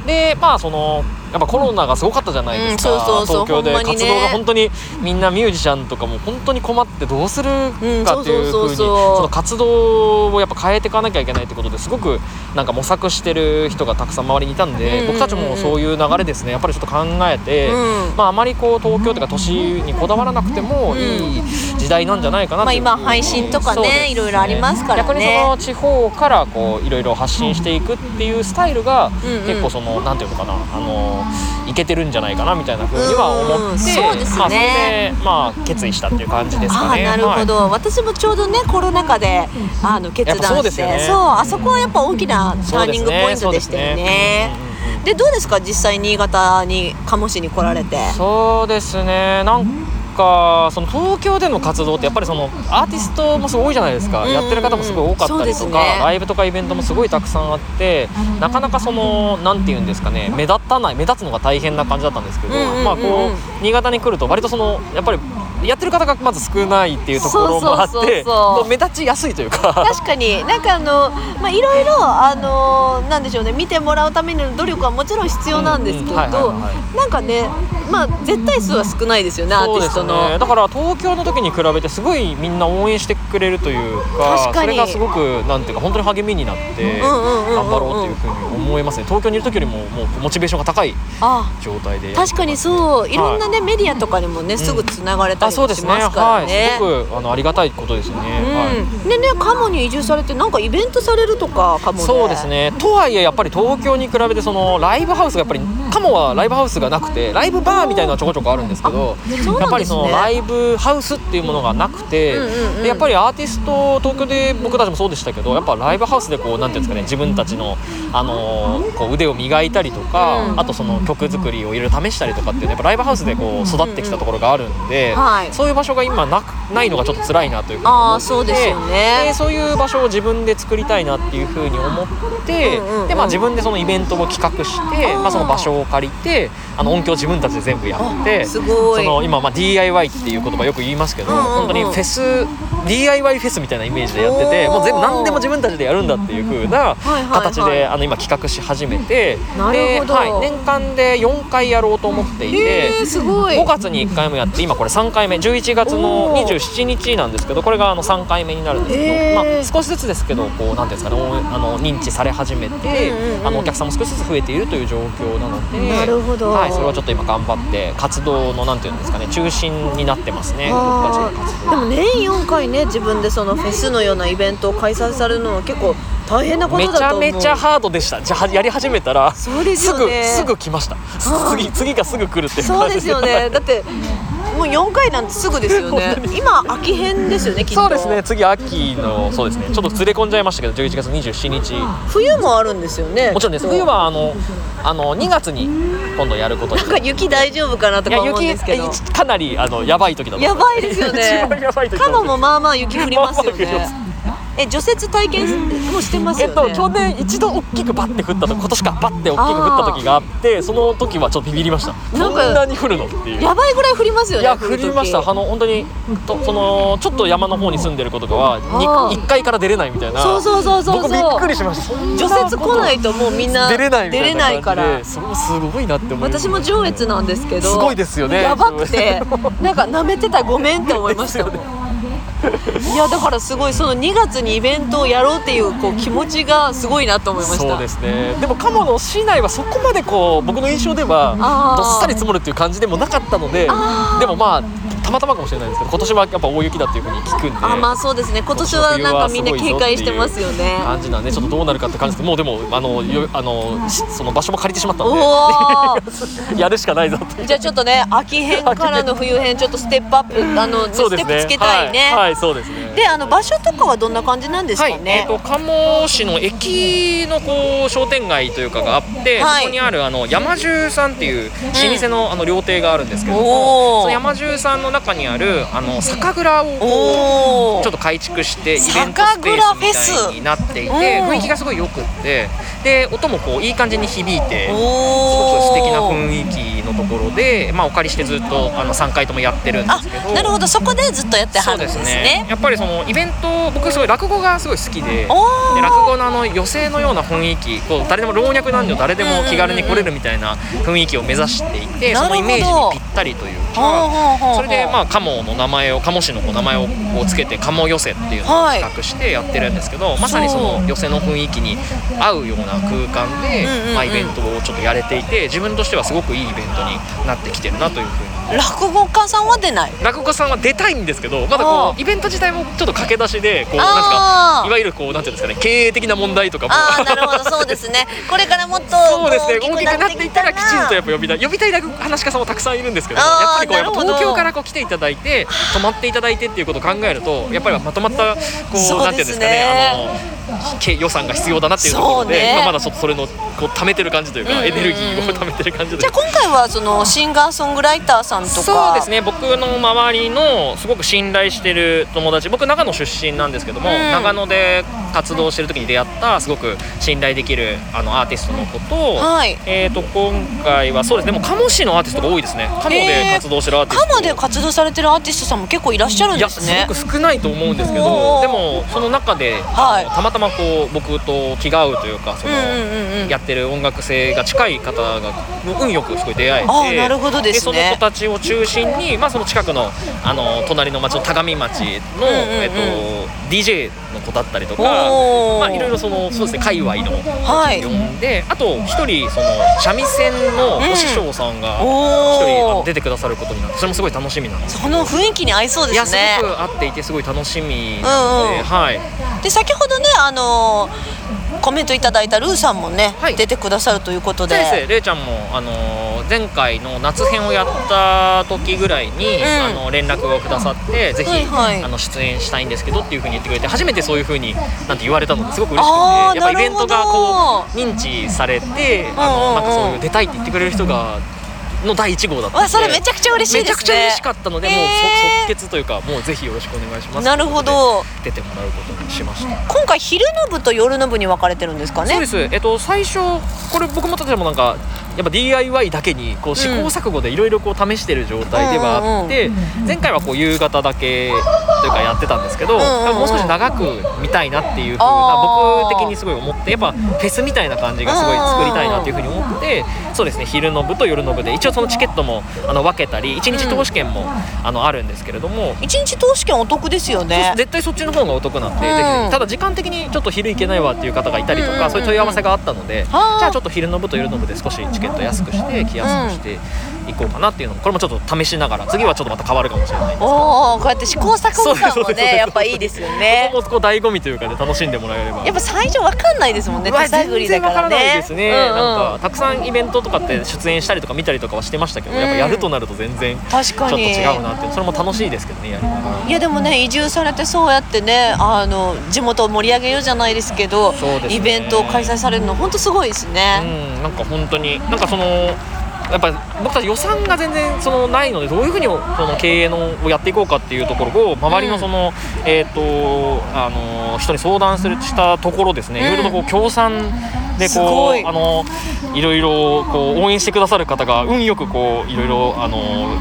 でまあそのやっぱコロナがすごかったじゃないですか、うんそうそうそう。東京で活動が本当にみんなミュージシャンとかも本当に困ってどうするうんかっていうふうにその活動をやっぱ変えていかなきゃいけないってことですごくなんか模索してる人がたくさん周りにいたんで、うんうんうん。僕たちもそういう流れですね。やっぱりちょっと考えて、うん。まあ、あまりこう東京とか都市にこだわらなくてもいい時代なんじゃないかなまあっていう。今配信とかねいろいろありますからね。逆にその地方からこういろいろ発信していくっていうスタイルがうんうん。結構そのなんていうのかなあのいけてるん。じゃないかなみたいな風には思うん。ってそうですね。まあそれでまあ決意したっていう感じですあかね。あなるほど、はい。私もちょうどねコロナ禍であの決断して。ですよね。そうあそこはやっぱ大きなターニングポイントでしたよね。でどうですか実際新潟に鴨市に来られて？そうですね。なんかその東京での活動ってやっぱりそのアーティストもすごい多いじゃないですか、やってる方もすごい多かったりとか、ね。ライブとかイベントもすごいたくさんあってなかなかそのなんていうんですかね目立たない目立つのが大変な感じだったんですけど、まあこう新潟に来ると割とそのやっぱりやってる方がまず少ないっていうところもあって目立ちやすいというか。確かに。なんかあのまあいろいろあのなんでしょうね。見てもらうための努力はもちろん必要なんですけどなんかねまあ絶対数は少ないですよねアーそうですティストの。ね、だから東京の時に比べてすごいみんな応援してくれるというかそれがすごくなんていうか本当に励みになって頑張ろうというふうに思いますね。東京にいる時よりももうモチベーションが高いあ状態で。確かにそう。いろんなね、メディアとかにもねすぐつながれたそうですねはい。ね。すごくあのありがたいことですね、はい。うん、でね鴨に移住されてなんかイベントされるとか鴨でそうですねとはいえやっぱり東京に比べてそのライブハウスがやっぱり鴨はライブハウスがなくてライブバーみたいなのはちょこちょこあるんですけどやっぱりそのライブハウスっていうものがなくて、やっぱりアーティスト東京で僕たちもそうでしたけどやっぱライブハウスでこうなんていうんですかね自分たちの、あのーこう腕を磨いたりとか、うん。あとその曲作りをいろいろ試したりとかっていうやっぱライブハウスでこう育ってきたところがあるんで、ははい。そういう場所が今なくないのがちょっと辛いなというふうにあ思ってあそうですよね。でそういう場所を自分で作りたいなっていうふうに思って、うんうんうん。でまあ、自分でそのイベントを企画してまあ、その場所を借りてあの音響自分たちで全部やってその今、まあ、DIY っていう言葉よく言いますけど、うんうんうん。本当にフェス DIY フェスみたいなイメージでやっててもう全部何でも自分たちでやるんだっていう風なはいはいはい。形であの今企画し始めてなるほど。ではい、年間で4回やろうと思っていて。えー、すごい。5月に1回もやって今これ3回目11月の27日なんですけどこれがあの3回目になるんですけど、まあ、少しずつですけどこうなんていうんですかねおあの認知され始めて、あのお客さんも少しずつ増えているという状況なのでなるほど。はい、それをちょっと今頑張って活動のなんていうんですかね中心になってますね僕たちの活動。でも年4回ね自分でそのフェスのようなイベントを開催されるのは結構大変なことめちゃだと思う。めちゃハードでした。じゃあやり始めたらそうですすぐすぐ来ました。次次がすぐ来るっていうそうですよね。だってもう4回なんてすぐですよね。今秋編ですよねきっと。そうですね次秋のそうですね。ちょっとずれ込んじゃいましたけど11月27日。冬もあるんですよね。もちろんです。冬はあのあの2月に今度やることに。なんか雪大丈夫かなとか思うん雪ですけど。かなりあのやばい時だとやばいですよね。一番やばい時カモもまあまあ雪降りますよね え除雪体験もしてますえっよね、と去年一度大きくバッて降った時今年かバッて大きく降った時があってその時はちょっとビビりました。なんかこんなに降るの？っていうやばいぐらい降りますよねいや降りました。あの本当にとそのちょっと山の方に住んでる子とかはあー1階から出れないみたいな。そうそうそうそう僕びっくりしました。除雪来ないともうみんな出れないみたいな感じでから。それもすごいなって思いま私も上越なんですけどすごいですよね。やばくてなんか舐めてたらごめんって思いましたもん いやだからすごいその2月にイベントをやろうっていうこう気持ちがすごいなと思いました。そうですね。でも鴨の市内はそこまでこう僕の印象ではどっさり積もるっていう感じでもなかったのででもまあたまたまかもしれないですけど今年はやっぱ大雪だっていうふうに聞くんであまあそうですね。今年はなんかみんな警戒してますよね。感じなんでちょっとどうなるかって感じですもうでもあのよあのしその場所も借りてしまったのおでお やるしかないぞじゃあちょっとね秋編からの冬編ちょっとステップアップあの そうですね。ステップつけたいね、はい、はいそうですね。であの場所とかはどんな感じなんですかはい、えねー、、と鴨市の駅のこう商店街というかがあって、はい。そこにあるあの山中さんっていう老舗の,、あの料亭があるんですけども、その山中さんの中にあるあの酒蔵をちょっと改築してイベントスペースみたいになっていて雰囲気がすごいよくって。で音もこういい感じに響いてすごくお素敵な雰囲気のところで、まあ、お借りしてずっとあの3回ともやってるんであすけど。なるほど。そこでずっとやってはるんですすね。ねやっぱりそのイベント僕すごい落語がすごい好きでで落語のあの寄席のような雰囲気こう誰でも老若男女誰でも気軽に来れるみたいな雰囲気を目指していて、そのイメージにぴったりというかそれでまあ鴨の名前を鴨市の名前をこうつけて鴨寄席っていうのをはい。企画してやってるんですけど、まさにその寄席の雰囲気に合うような空間で、まあ、イベントをちょっとやれていて自分としてはすごくいいイベントになってきてるなというふうに落語家さんは出ない？落語家さんは出たいんですけどまだあこーうイベント自体もちょっと駆け出しでこうなんかいわゆるこうなんていうんですかね経営的な問題とかも。ああなるほどそうですね。これからもっとそうですね。大きくなっていったらきちんとやっっぱ呼びたい呼びたい話し家さんもたくさんいるんですけどやっぱりこう東京からこう来ていただいて泊まっていただいてっていうことを考えるとやっぱりまとまったこうそうなんていうんですかねあのけ予算が必要だなっていうところで、ね。今まだちょっとそれのこう貯めてる感じというか、エネルギーを貯めてる感じじゃあ今回はそのシンガーソングライターさんとか。そうですね。僕の周りのすごく信頼してる友達僕長野出身なんですけども、うん。長野で活動してる時に出会ったすごく信頼できるあのアーティストの子と,、はい。えー、と今回はそうです。ねもう鴨市のアーティストが多いですね。鴨で活動してるアーティスト。カモで活動されてるアーティストさんも結構いらっしゃるんいやですね。すごく少ないと思うんですけどでもその中で、はい。たまたまこう僕と気が合うというかその、うんうんうんうん。やってる音楽性が近い方が運よくすごい出会えてなるほどですね。その子たちを中心に、まあ、その近くのあの隣の町の田上町の、えっと、DJ の子だったりとか、まあ、いろいろそのそうですね界隈の呼んで、あと一人その三味線のお師匠さんが一人出てくださることになってそれもすごい楽しみなんです。その雰囲気に合いそうでいやすすねごく合っていてすごい楽しみなので、はい。で先ほどねあのーコメントいただいたルーさんもね、はい。出てくださるということで。先生れいちゃんも、あのー前回の夏編をやった時ぐらいに、ん。あの連絡をくださってぜひ、はいはい。あの出演したいんですけどっていうふうに言ってくれて初めてそういうふうになんて言われたのですごく嬉しくてやっぱイベントがこう認知されてあのうんうん。うんなんかそういう出たいって言ってくれる人がの第1号だったそれめちゃくちゃ嬉しいですね。めちゃくちゃ嬉しかったので、もうへー。そ即決というかもうぜひよろしくお願いしますなるほど。出てもらうことにしました。今回昼の部と夜の部に分かれてるんですかね？そうです、えっと、最初これ僕も例えばなんかやっぱ DIY だけにこう試行錯誤でいろいろこう試してる状態ではあって、前回はこう夕方だけというかやってたんですけど、んうんうんもう少し長く見たいなっていうふうな僕的にすごい思ってやっぱフェスみたいな感じがすごい作りたいなっていうふうに思ってそうですね昼の部と夜の部で一応そのチケットもあの分けたり1日投資券もあのあるんですけれども、一日投資券お得ですよね。絶対そっちの方がお得なんで、うん。ただ時間的にちょっと昼行けないわっていう方がいたりとか、そういう問い合わせがあったので、はあじゃあちょっと昼の部と夜の部で少しチケット安くして来やすくしていこうかなっていうのもこれもちょっと試しながら次はちょっとまた変わるかもしれないんですけど。おおこうやって試行錯誤感もねやっぱいいですよね。ここもこう醍醐味というかで楽しんでもらえれば。やっぱ最初わかんないですもんね手探りだからね。ですね、うんうん。なんかたくさんイベントとかって出演したりとか見たりとかはしてましたけど、やっぱやるとなると全然ちょっと違うなって。それも楽しいですけどねやりながら。いやでもね移住されてそうやってねあの地元を盛り上げようじゃないですけどね。イベントを開催されるの本当すごいですね、うん、なんか本当になんかそのやっぱ僕たち予算が全然そのないのでどういうふうにその経営のをやっていこうかっていうところを周りのその、えっ、とあの人に相談するしたところですね、うん。いろいろとこう協賛でこうあのいろいろこう応援してくださる方が運よくこういろいろあの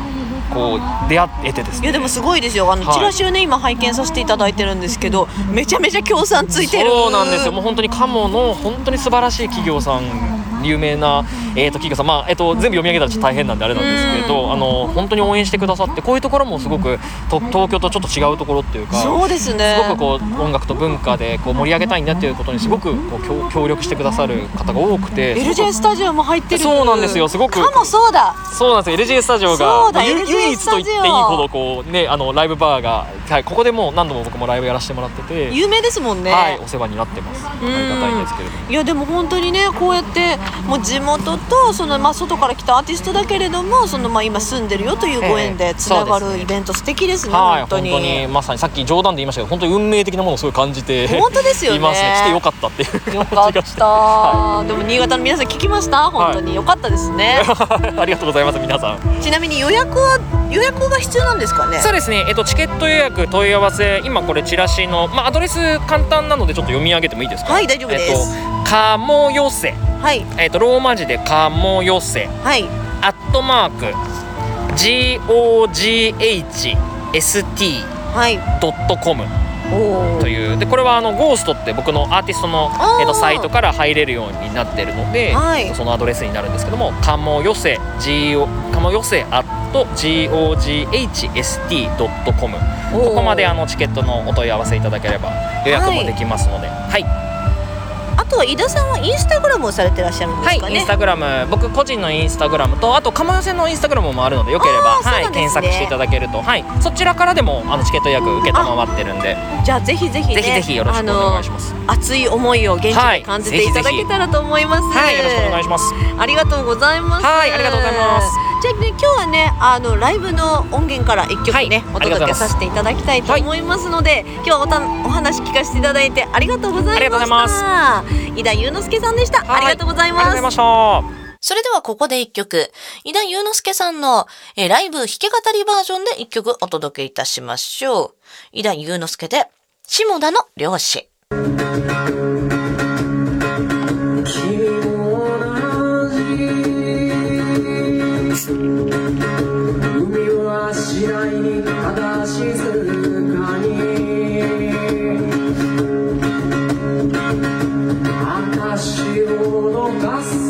こう出会えてですね。いやでもすごいですよ。あの、はい。チラシをね今拝見させていただいてるんですけどめちゃめちゃ協賛ついてる。そうなんですよ。もう本当に鴨の本当に素晴らしい企業さん有名な、えー、と企業さん、まあえー、と全部読み上げたらちょっと大変なんであれなんですけど、あの本当に応援してくださってこういうところもすごくと東京とちょっと違うところっていうかそうですね。すごくこう音楽と文化でこう盛り上げたいんだっていうことにすごくこう協協力してくださる方が多くて LJ スタジオも入ってる。そうなんですよ。すごくかもそうだ。そうなんですよ。LJ スタジオそうだがゆ LJ 唯一と言っていいほどこうねあのライブバーが、はい、ここでもう何度も僕もライブやらせてもらってて、有名ですもんね、はいお世話になってます。ありがたいんですけれども。いやでも本当にねこうやってもう地元とそのまあ外から来たアーティストだけれどもそのまあ今住んでるよというご縁でつながるイベント素敵ですねはい、本当に。本当にまさにさっき冗談で言いましたけど本当に運命的なものをすごい感じて 本当ですよね。いますね。来てよかったって。いうよかっ感じがしてた、はでも新潟の皆さん聞きました？本当に、よかったですね。い。ありがとうございます皆さん。ちなみに予約は予約が必要なんですかね？そうですね、えっと、チケット予約問い合わせ今これチラシの、まあ、アドレス簡単なのでちょっと読み上げてもいいですか？はい大丈夫です。えっと、かもよせ、はい。えっと、ローマ字でかもよせはい。アットマーク GOGHST はい。ドットコム。おという。でこれはあのゴーストって僕のアーティストのえっと、サイトから入れるようになってるので、はい。そのアドレスになるんですけども「かもよせかもよせ at goghst.com」おー。ここまであのチケットのお問い合わせいただければ予約もできますので、はい、あとは井田さんはインスタグラムをされてらっしゃるんではい、すかね、インスタグラム。僕個人のインスタグラムとあと釜寄せのインスタグラムもあるのでよければ、はい、ね検索していただけると、はい、そちらからでもあのチケット予約受けたまわってるんで。じゃあぜひぜひねぜひぜひよろしくお願いします。熱い思いを現地で感じていただけたらと思います、はいよろしくお願いします。ありがとうございます。はいありがとうございますじゃあね今日はねあのライブの音源から一曲ね、はいお届けさせていただきたいと思いますので、今日はおたお話聞かせていただいてありがとうございました。井田祐之介さんでした、はい。ありがとうございます。それではここで一曲、井田祐之介さんの、えーライブ弾き語りバージョンで一曲お届けいたしましょう。井田祐之介で、下田の漁師。次第にただ静かに。私を逃す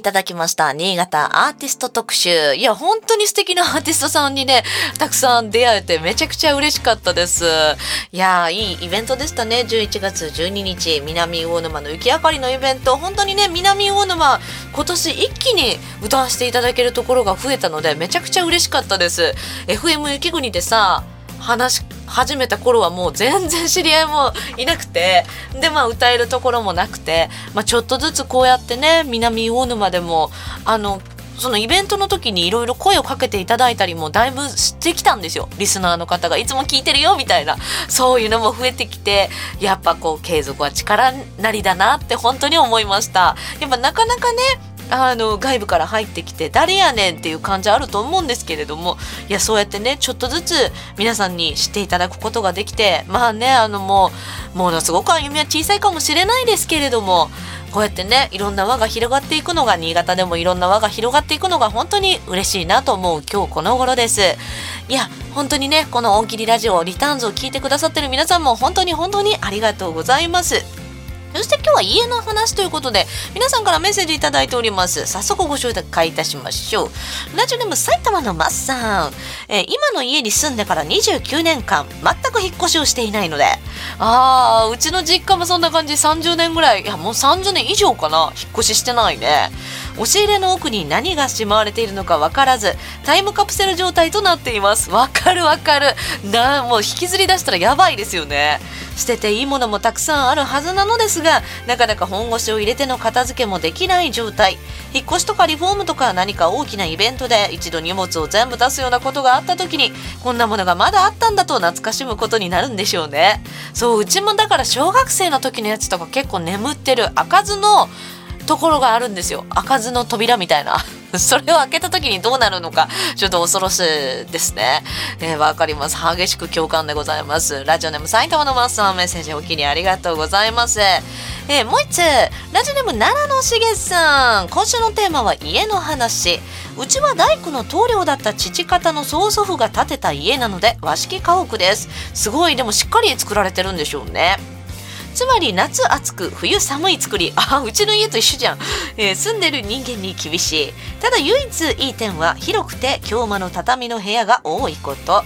いていただきました。新潟アーティスト特集。いや、本当に素敵なアーティストさんにね、たくさん出会えてめちゃくちゃ嬉しかったです。いや、いいイベントでしたね。11月12日、南魚沼の雪明かりのイベント。本当にね、南魚沼、今年一気に歌わせていただけるところが増えたので、めちゃくちゃ嬉しかったです。FM 雪国でさ、話始めた頃はもう全然知り合いもいなくてでまあ歌えるところもなくて、まあ、ちょっとずつこうやってね南魚沼でもあのそのイベントの時にいろいろ声をかけていただいたりもだいぶしてきたんですよ。リスナーの方がいつも聞いてるよみたいな。そういうのも増えてきてやっぱこう継続は力なりだなって本当に思いました。やっぱなかなかねあの外部から入ってきて誰やねんっていう感じあると思うんですけれどもいやそうやってねちょっとずつ皆さんに知っていただくことができてまあねあのもうものすごく歩みは小さいかもしれないですけれどもこうやってねいろんな輪が広がっていくのが新潟でもいろんな輪が広がっていくのが本当に嬉しいなと思う今日この頃です。いや本当にねこの「大喜利ラジオリターンズ」を聞いてくださってる皆さんも本当に本当にありがとうございます。そして今日は家の話ということで皆さんからメッセージいただいております。早速ご紹介いたしましょう。ラジオネーム埼玉のマッさん、えー今の家に住んでから29年間全く引っ越しをしていないので。あーうちの実家もそんな感じ。30年ぐらい。いやもう30年以上かな。引っ越ししてないね。押し入れの奥に何がしまわれているのか分からずタイムカプセル状態となっています。わかるわかる。なもう引きずり出したらやばいですよね。捨てていいものもたくさんあるはずなのですがなかなか本腰を入れての片付けもできない状態。引っ越しとかリフォームとか何か大きなイベントで一度荷物を全部出すようなことがあった時にこんなものがまだあったんだと懐かしむことになるんでしょうね。そううちもだから小学生の時のやつとか結構眠ってる開かずのところがあるんですよ。開かずの扉みたいな。それを開けた時にどうなるのかちょっと恐ろしいですね。えーかります。激しく共感でございます。ラジオネーム埼玉のマスターメッセージお気にありがとうございます。えーもう一つラジオネーム奈良のしげさん。今週のテーマは家の話。うちは大工の棟梁だった父方の曽祖父が建てた家なので和式家屋です。すごいでもしっかり作られてるんでしょうね。つまり夏暑く冬寒い作り。あうちの家と一緒じゃん、えー住んでる人間に厳しい。ただ唯一いい点は広くて京間の畳の部屋が多いこと。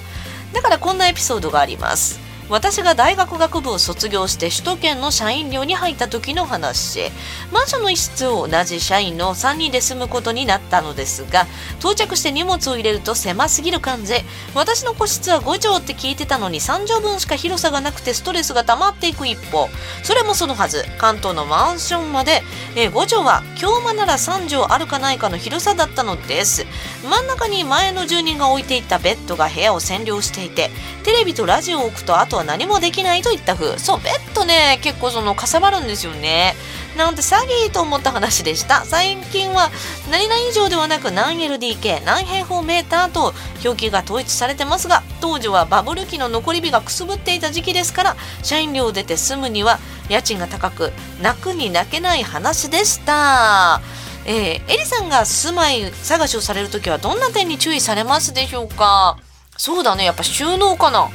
だからこんなエピソードがあります。私が大学学部を卒業して首都圏の社員寮に入った時の話。マンションの一室を同じ社員の3人で住むことになったのですが到着して荷物を入れると狭すぎる感じ。私の個室は5畳って聞いてたのに3畳分しか広さがなくてストレスが溜まっていく一方。それもそのはず。関東のマンションまで、えー5畳は京間なら3畳あるかないかの広さだったのです。真ん中に前の住人が置いていたベッドが部屋を占領していてテレビとラジオを置くとあとは何もできないといった風そうベッドね結構そのかさばるんですよね。なんて詐欺と思った話でした。最近は何々以上ではなく何 LDK 何平方メーターと表記が統一されてますが当時はバブル期の残り火がくすぶっていた時期ですから社員寮を出て住むには家賃が高く泣くに泣けない話でした。えー、エリさんが住まい探しをされるときはどんな点に注意されますでしょうか？そうだねやっぱ収納かな。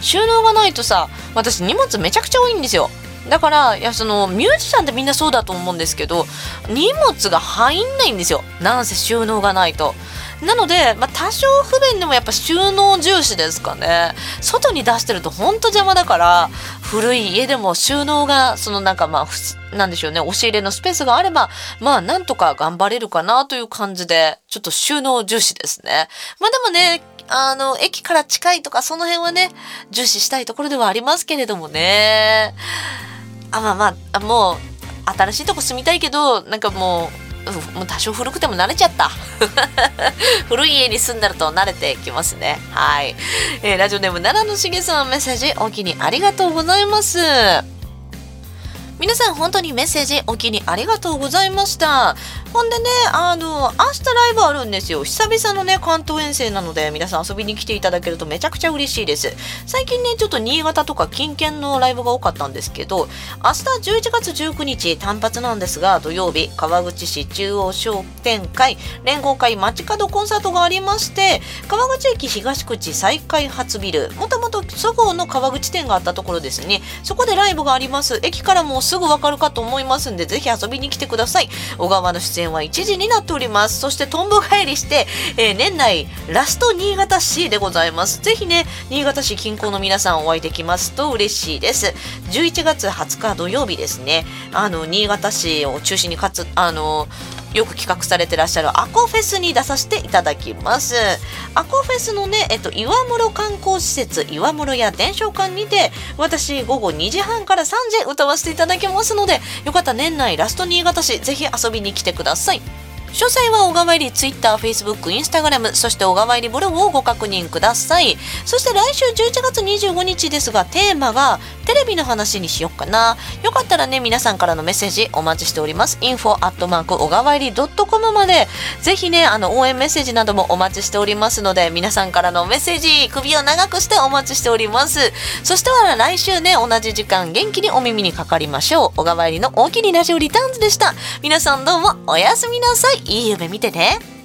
収納がないとさ私荷物めちゃくちゃ多いんですよ。だからいやそのミュージシャンってみんなそうだと思うんですけど荷物が入んないんですよ。なんせ収納がないと。なので、まあ、多少不便でもやっぱ収納重視ですかね。外に出してるとほんと邪魔だから古い家でも収納がそのなんかまあなんでしょうね。押し入れのスペースがあればまあなんとか頑張れるかなという感じでちょっと収納重視ですね。まあでもねあの駅から近いとかその辺はね重視したいところではありますけれどもね。あまあまあもう新しいとこ住みたいけどなんかもうもう多少古くても慣れちゃった。古い家に住んだると慣れてきますね。はい、えーラジオネーム奈良のしげさんメッセージお気にありがとうございます。皆さん本当にメッセージお気にありがとうございました。ほんでねあの明日ライブあるんですよ。久々のね関東遠征なので皆さん遊びに来ていただけるとめちゃくちゃ嬉しいです。最近ねちょっと新潟とか近県のライブが多かったんですけど明日11月19日単発なんですが土曜日川口市中央商店会連合会街角コンサートがありまして川口駅東口再開発ビル。もともとそごうの川口店があったところですね。そこでライブがあります。駅からもすぐわかるかと思いますんでぜひ遊びに来てください。小川の出演は1時になっております。そしてとんぼ返りして、えー年内ラスト新潟市でございます。ぜひね新潟市近郊の皆さんお会いできますと嬉しいです。11月20日土曜日ですね。あの新潟市を中心にかつあのよく企画されてらっしゃるアコフェスに出させていただきます。アコフェスのね、えっと、岩室観光施設岩室や伝承館にて私午後2時半から3時歌わせていただきますのでよかったら年内ラスト新潟市ぜひ遊びに来てください。詳細は小川入り Twitter、Facebook、Instagram、そして小川入りブログをご確認ください。そして来週11月25日ですが、テーマがテレビの話にしよっかな。よかったらね、皆さんからのメッセージお待ちしております。info アットマーク小川入り .com まで、ぜひね、あの、応援メッセージなどもお待ちしておりますので、皆さんからのメッセージ、首を長くしてお待ちしております。そしては来週ね、同じ時間元気にお耳にかかりましょう。小川入りの大きにラジオリターンズでした。皆さんどうもおやすみなさい。いい夢見てね。